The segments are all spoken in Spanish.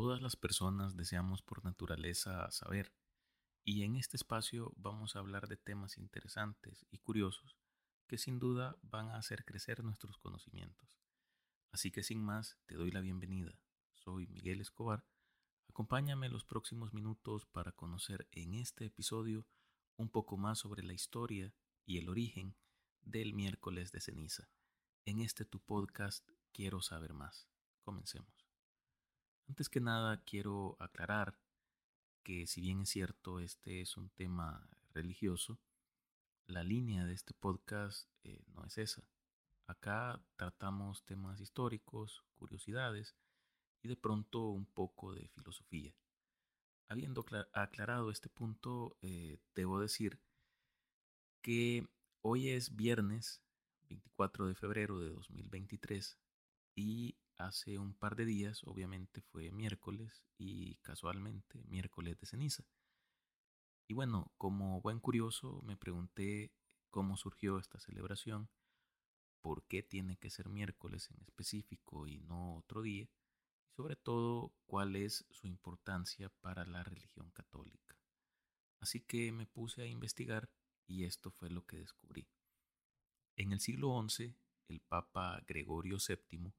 Todas las personas deseamos por naturaleza saber, y en este espacio vamos a hablar de temas interesantes y curiosos que sin duda van a hacer crecer nuestros conocimientos. Así que sin más, te doy la bienvenida. Soy Miguel Escobar. Acompáñame los próximos minutos para conocer en este episodio un poco más sobre la historia y el origen del miércoles de ceniza. En este tu podcast quiero saber más. Comencemos. Antes que nada, quiero aclarar que si bien es cierto, este es un tema religioso, la línea de este podcast eh, no es esa. Acá tratamos temas históricos, curiosidades y de pronto un poco de filosofía. Habiendo aclarado este punto, eh, debo decir que hoy es viernes 24 de febrero de 2023 y hace un par de días, obviamente fue miércoles y casualmente miércoles de ceniza. Y bueno, como buen curioso me pregunté cómo surgió esta celebración, por qué tiene que ser miércoles en específico y no otro día, y sobre todo cuál es su importancia para la religión católica. Así que me puse a investigar y esto fue lo que descubrí. En el siglo XI, el Papa Gregorio VII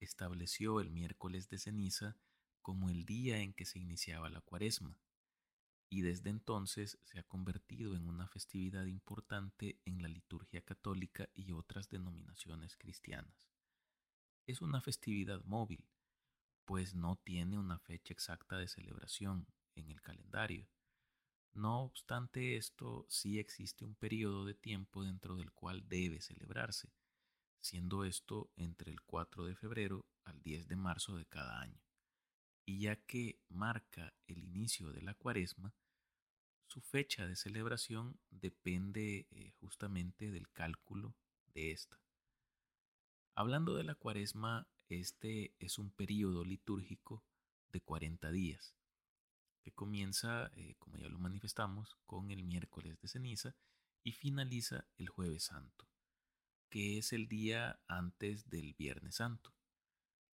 estableció el miércoles de ceniza como el día en que se iniciaba la cuaresma, y desde entonces se ha convertido en una festividad importante en la liturgia católica y otras denominaciones cristianas. Es una festividad móvil, pues no tiene una fecha exacta de celebración en el calendario. No obstante esto, sí existe un periodo de tiempo dentro del cual debe celebrarse, siendo esto entre el 4 de febrero al 10 de marzo de cada año. Y ya que marca el inicio de la cuaresma, su fecha de celebración depende eh, justamente del cálculo de esta. Hablando de la cuaresma, este es un periodo litúrgico de 40 días, que comienza, eh, como ya lo manifestamos, con el miércoles de ceniza y finaliza el jueves santo que es el día antes del Viernes Santo.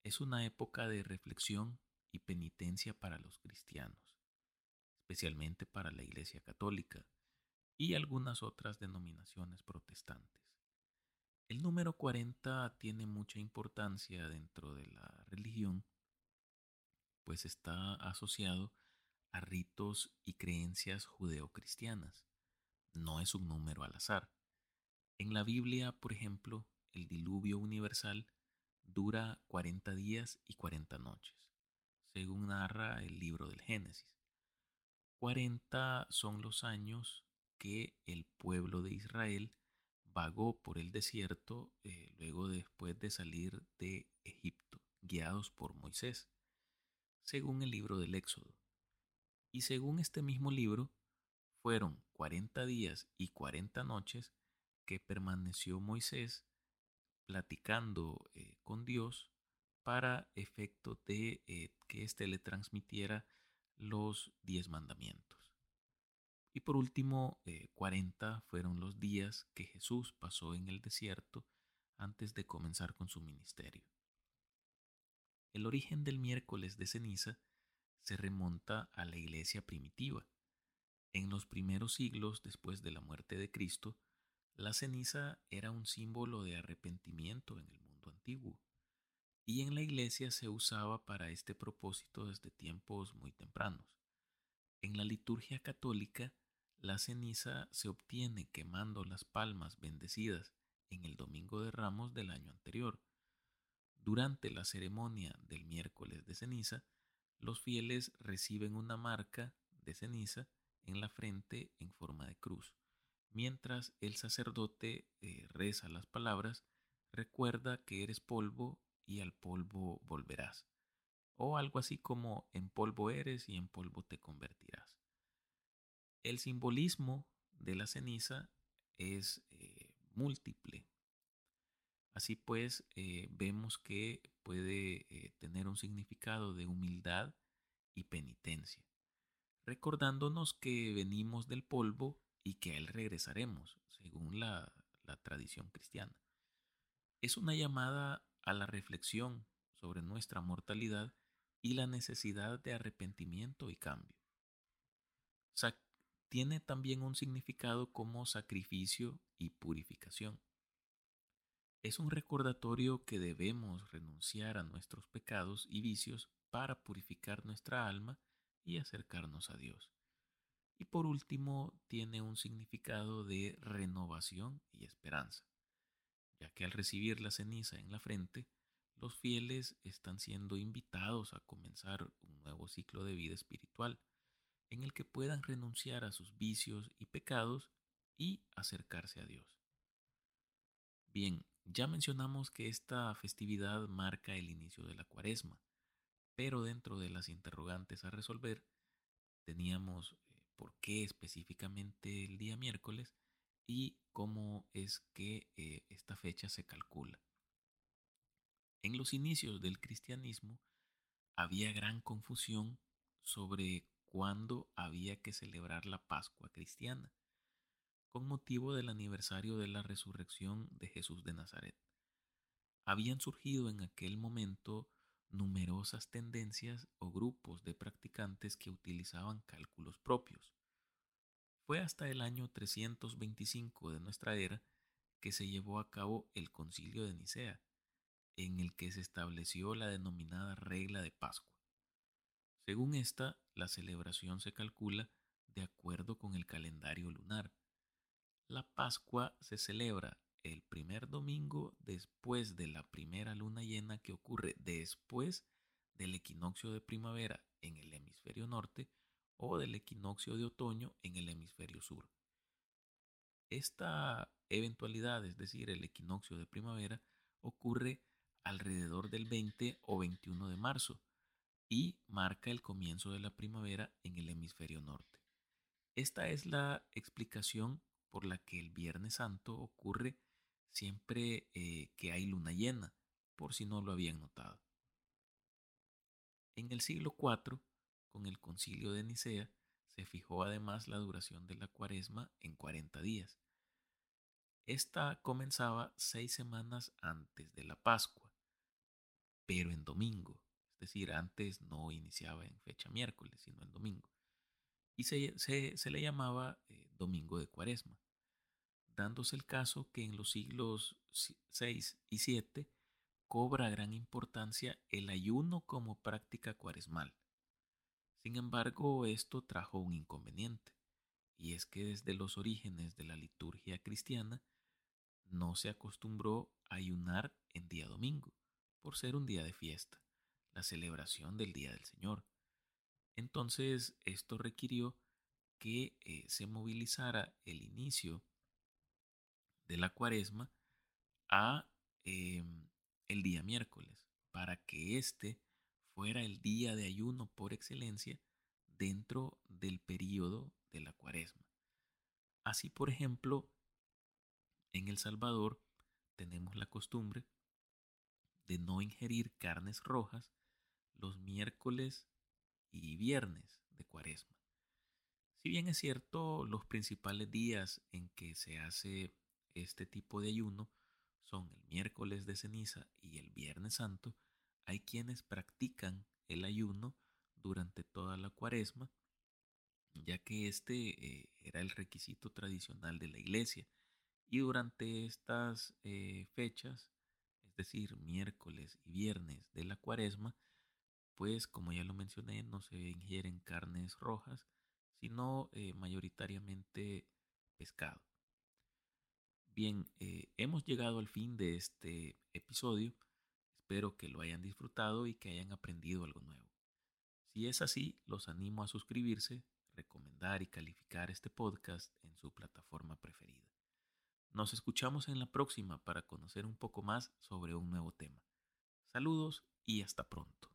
Es una época de reflexión y penitencia para los cristianos, especialmente para la Iglesia Católica y algunas otras denominaciones protestantes. El número 40 tiene mucha importancia dentro de la religión, pues está asociado a ritos y creencias judeocristianas. No es un número al azar. En la Biblia, por ejemplo, el diluvio universal dura 40 días y 40 noches, según narra el libro del Génesis. 40 son los años que el pueblo de Israel vagó por el desierto eh, luego después de salir de Egipto, guiados por Moisés, según el libro del Éxodo. Y según este mismo libro, fueron 40 días y 40 noches que permaneció Moisés platicando eh, con Dios para efecto de eh, que éste le transmitiera los diez mandamientos. Y por último, eh, cuarenta fueron los días que Jesús pasó en el desierto antes de comenzar con su ministerio. El origen del miércoles de ceniza se remonta a la iglesia primitiva. En los primeros siglos después de la muerte de Cristo, la ceniza era un símbolo de arrepentimiento en el mundo antiguo, y en la iglesia se usaba para este propósito desde tiempos muy tempranos. En la liturgia católica, la ceniza se obtiene quemando las palmas bendecidas en el Domingo de Ramos del año anterior. Durante la ceremonia del miércoles de ceniza, los fieles reciben una marca de ceniza en la frente en forma de cruz. Mientras el sacerdote eh, reza las palabras, recuerda que eres polvo y al polvo volverás. O algo así como en polvo eres y en polvo te convertirás. El simbolismo de la ceniza es eh, múltiple. Así pues, eh, vemos que puede tener un significado de humildad y penitencia, recordándonos que venimos del polvo y que a Él regresaremos, según la, tradición cristiana. Es una llamada a la reflexión sobre nuestra mortalidad y la necesidad de arrepentimiento y cambio. tiene también un significado como sacrificio y purificación. Es un recordatorio que debemos renunciar a nuestros pecados y vicios para purificar nuestra alma y acercarnos a Dios. Y por último, tiene un significado de renovación y esperanza, ya que al recibir la ceniza en la frente, los fieles están siendo invitados a comenzar un nuevo ciclo de vida espiritual, en el que puedan renunciar a sus vicios y pecados y acercarse a Dios. Bien, ya mencionamos que esta festividad marca el inicio de la cuaresma, pero dentro de las interrogantes a resolver teníamos por qué específicamente el día miércoles y cómo es que eh, esta fecha se calcula. En los inicios del cristianismo había gran confusión sobre cuándo había que celebrar la Pascua cristiana, con motivo del aniversario de la resurrección de Jesús de Nazaret. Habían surgido en aquel momento numerosas tendencias o grupos de practicantes que utilizaban cálculos propios. Fue hasta el año 325 de nuestra era que se llevó a cabo el concilio de Nicea, en el que se estableció la denominada regla de Pascua. Según esta, la celebración se calcula de acuerdo con el calendario lunar. La Pascua se celebra el primer domingo después de la primera luna llena que ocurre después del equinoccio de primavera en el hemisferio norte o del equinoccio de otoño en el hemisferio sur. Esta eventualidad, es decir, el equinoccio de primavera, ocurre alrededor del 20 o 21 de marzo y marca el comienzo de la primavera en el hemisferio norte. Esta es la explicación por la que el Viernes Santo ocurre siempre eh, que hay luna llena, por si no lo habían notado. En el siglo IV, con el concilio de Nicea, se fijó además la duración de la cuaresma en 40 días. Esta comenzaba seis semanas antes de la Pascua pero en domingo. Es decir, antes no iniciaba en fecha miércoles, sino en domingo. Y se, le llamaba eh, Domingo de Cuaresma, dándose el caso que en los siglos 6 y 7 cobra gran importancia el ayuno como práctica cuaresmal. Sin embargo, esto trajo un inconveniente, y es que desde los orígenes de la liturgia cristiana no se acostumbró a ayunar en día domingo, por ser un día de fiesta, la celebración del Día del Señor. Entonces esto requirió que eh, se movilizara el inicio de la cuaresma a em, el día miércoles, para que este fuera el día de ayuno por excelencia dentro del periodo de la cuaresma. Así, por ejemplo, en El Salvador tenemos la costumbre de no ingerir carnes rojas los miércoles y viernes de cuaresma. Si bien es cierto, los principales días en que se hace este tipo de ayuno son el miércoles de ceniza y el viernes santo, hay quienes practican el ayuno durante toda la cuaresma, ya que este eh, era el requisito tradicional de la iglesia. Y durante estas eh, fechas decir, miércoles y viernes de la cuaresma, pues como ya lo mencioné, no se ingieren carnes rojas, sino eh, mayoritariamente pescado. Bien, eh, hemos llegado al fin de este episodio. Espero que lo hayan disfrutado y que hayan aprendido algo nuevo. Si es así, los animo a suscribirse, recomendar y calificar este podcast en su plataforma preferida. Nos escuchamos en la próxima para conocer un poco más sobre un nuevo tema. Saludos y hasta pronto.